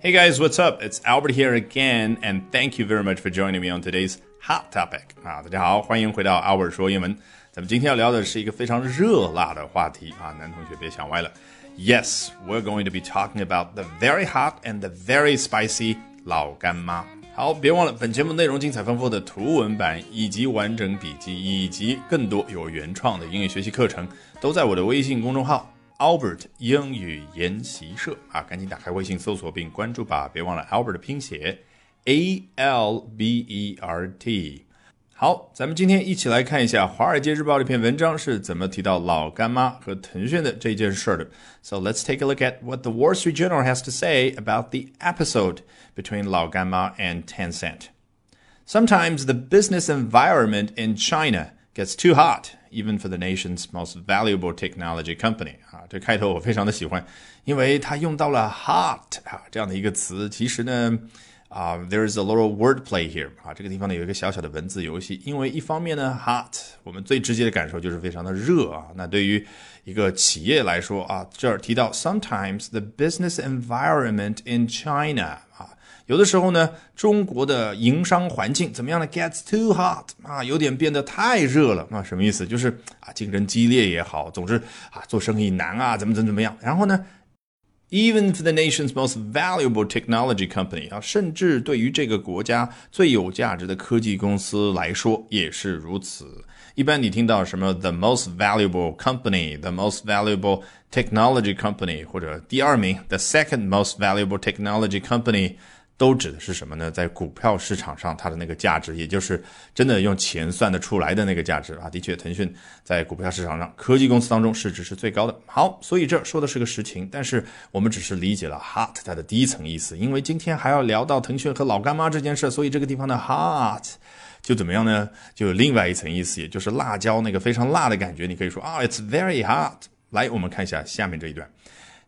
Hey guys, what's up? It's Albert here again, and thank you very much for joining me on today's hot topic. 啊，大家好，欢迎回到 Albert 说英文。咱们今天要聊的是一个非常热辣的话题啊，男同学别想歪了。Yes, we're going to be talking about the very hot and the very spicy 老干妈。好，别忘了本节目内容精彩丰富的图文版，以及完整笔记，以及更多有原创的英语学习课程，都在我的微信公众号。Albert 英语研习社啊，赶紧打开微信搜索并关注吧！别忘了 Albert 的拼写 A L B E R T。好，咱们今天一起来看一下《华尔街日报》这篇文章是怎么提到老干妈和腾讯的这件事的。So let's take a look at what the Wall Street Journal has to say about the episode between 老干妈 and Tencent. Sometimes the business environment in China gets too hot even for the nation's most valuable technology company 啊，这开头我非常的喜欢，因为它用到了 hot 啊这样的一个词。其实呢，啊，there's a little wordplay here 啊，这个地方呢有一个小小的文字游戏。因为一方面呢，hot 我们最直接的感受就是非常的热啊。那对于一个企业来说啊，这儿提到 sometimes the business environment in China 啊。 有的时候呢，中国的营商环境怎么样呢？Gets too hot 啊，有点变得太热了啊，什么意思？就是啊，竞争激烈也好，总之啊，做生意难啊，怎么怎么怎么样。然后呢，Even for the nation's most valuable technology company 啊，甚至对于这个国家最有价值的科技公司来说也是如此。一般你听到什么 the most valuable company，the most valuable technology company，或者第二名 the second most valuable technology company。都指的是什么呢？在股票市场上，它的那个价值，也就是真的用钱算得出来的那个价值啊。的确，腾讯在股票市场上，科技公司当中市值是最高的。好，所以这说的是个实情，但是我们只是理解了 hot 它的第一层意思。因为今天还要聊到腾讯和老干妈这件事，所以这个地方的 hot 就怎么样呢？就有另外一层意思，也就是辣椒那个非常辣的感觉。你可以说啊，it's very hot。来，我们看一下下面这一段。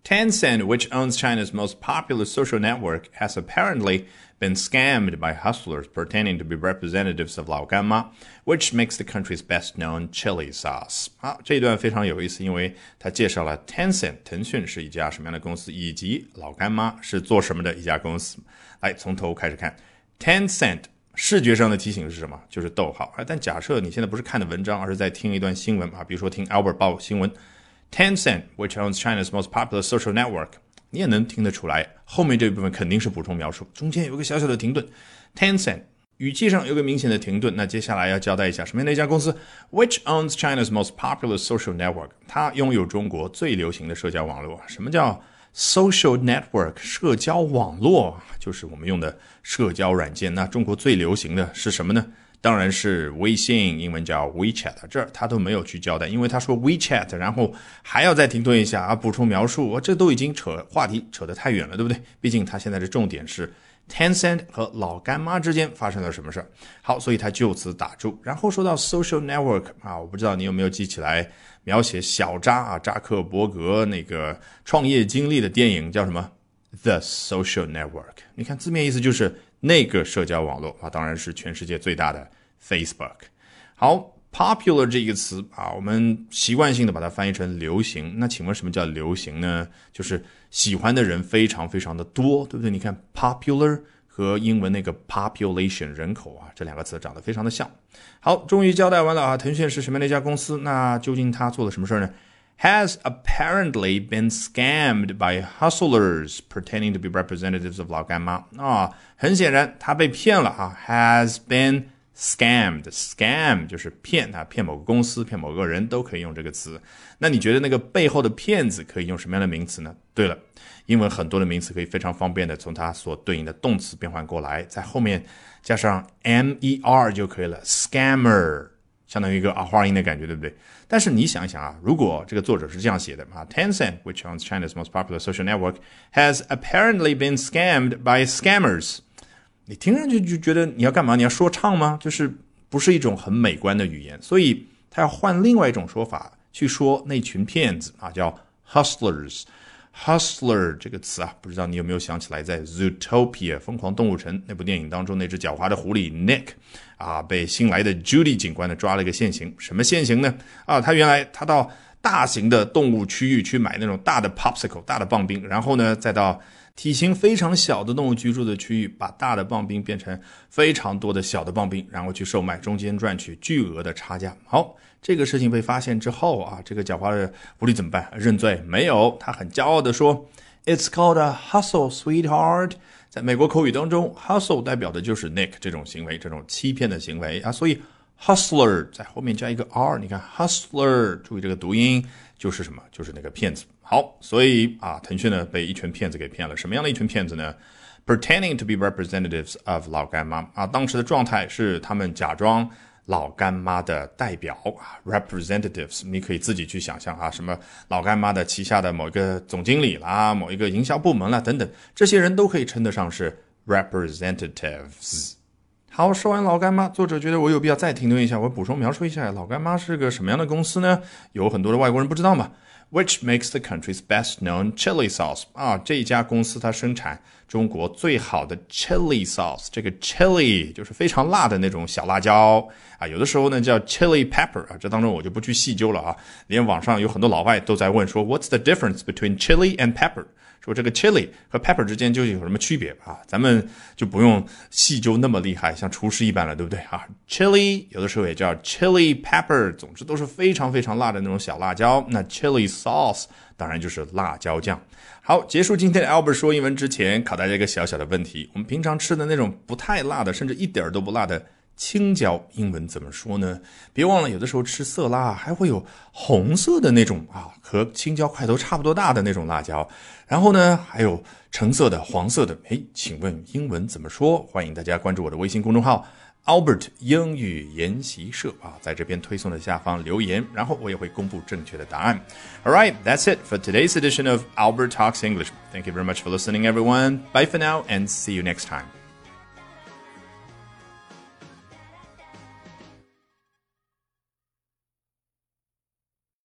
Tencent, which owns China's most popular social network, has apparently been scammed by hustlers pretending to be representatives of Laogama，which makes the country's best-known chili sauce. 好，这一段非常有意思，因为它介绍了 Tencent 腾讯是一家什么样的公司，以及老干妈是做什么的一家公司。来，从头开始看，Tencent 视觉上的提醒是什么？就是逗号。但假设你现在不是看的文章，而是在听一段新闻啊，比如说听 Albert 报新闻。Tencent, which owns China's most popular social network，你也能听得出来，后面这一部分肯定是补充描述，中间有个小小的停顿。Tencent 语气上有个明显的停顿，那接下来要交代一下什么样的一家公司，which owns China's most popular social network，它拥有中国最流行的社交网络。什么叫 social network？社交网络就是我们用的社交软件。那中国最流行的是什么呢？当然是微信，英文叫 WeChat，这儿他都没有去交代，因为他说 WeChat，然后还要再停顿一下啊，补充描述，我这都已经扯话题扯得太远了，对不对？毕竟他现在的重点是 Tencent 和老干妈之间发生了什么事儿。好，所以他就此打住，然后说到 Social Network 啊，我不知道你有没有记起来，描写小扎啊扎克伯格那个创业经历的电影叫什么？The Social Network。你看字面意思就是。那个社交网络啊，当然是全世界最大的 Facebook。好，popular 这个词啊，我们习惯性的把它翻译成流行。那请问什么叫流行呢？就是喜欢的人非常非常的多，对不对？你看 popular 和英文那个 population 人口啊，这两个词长得非常的像。好，终于交代完了啊，腾讯是什么样的一家公司？那究竟他做了什么事儿呢？has apparently been scammed by hustlers pretending to be representatives of 老干妈啊，很显然他被骗了啊，has been scammed。scam 就是骗啊，骗某个公司、骗某个人都可以用这个词。那你觉得那个背后的骗子可以用什么样的名词呢？对了，英文很多的名词可以非常方便的从它所对应的动词变换过来，在后面加上 mer 就可以了，scammer。相当于一个儿化音的感觉，对不对？但是你想一想啊，如果这个作者是这样写的啊，Tencent, which owns China's most popular social network, has apparently been scammed by scammers，你听上去就觉得你要干嘛？你要说唱吗？就是不是一种很美观的语言，所以他要换另外一种说法去说那群骗子啊，叫 hustlers。Hustler 这个词啊，不知道你有没有想起来，在《Zootopia》疯狂动物城那部电影当中，那只狡猾的狐狸 Nick 啊，被新来的 Judy 警官呢抓了一个现行。什么现行呢？啊，他原来他到大型的动物区域去买那种大的 popsicle 大的棒冰，然后呢再到体型非常小的动物居住的区域，把大的棒冰变成非常多的小的棒冰，然后去售卖，中间赚取巨额的差价。好，这个事情被发现之后啊，这个狡猾的狐狸怎么办？认罪没有？他很骄傲的说：“It's called a hustle, sweetheart。”在美国口语当中，hustle 代表的就是 nick 这种行为，这种欺骗的行为啊，所以 hustler 在后面加一个 r，你看 hustler，注意这个读音，就是什么？就是那个骗子。好，所以啊，腾讯呢被一群骗子给骗了。什么样的一群骗子呢？Pretending to be representatives of 老干妈啊，当时的状态是他们假装老干妈的代表啊，representatives，你可以自己去想象啊，什么老干妈的旗下的某一个总经理啦，某一个营销部门啦等等，这些人都可以称得上是 representatives。好，说完老干妈，作者觉得我有必要再停顿一下，我补充描述一下老干妈是个什么样的公司呢？有很多的外国人不知道嘛。Which makes the country's best-known chili sauce 啊，这家公司它生产中国最好的 chili sauce。这个 chili 就是非常辣的那种小辣椒啊，有的时候呢叫 chili pepper 啊，这当中我就不去细究了啊。连网上有很多老外都在问说，What's the difference between chili and pepper？说这个 chili 和 pepper 之间究竟有什么区别啊？咱们就不用细究那么厉害，像厨师一般了，对不对啊？chili 有的时候也叫 chili pepper，总之都是非常非常辣的那种小辣椒。那 chili sauce 当然就是辣椒酱。好，结束今天的 Albert 说英文之前，考大家一个小小的问题：我们平常吃的那种不太辣的，甚至一点都不辣的。青椒英文怎么说呢？别忘了，有的时候吃色拉还会有红色的那种啊，和青椒块头差不多大的那种辣椒。然后呢，还有橙色的、黄色的。哎，请问英文怎么说？欢迎大家关注我的微信公众号 Albert 英语研习社啊，在这边推送的下方留言，然后我也会公布正确的答案。All right, that's it for today's edition of Albert Talks English. Thank you very much for listening, everyone. Bye for now, and see you next time.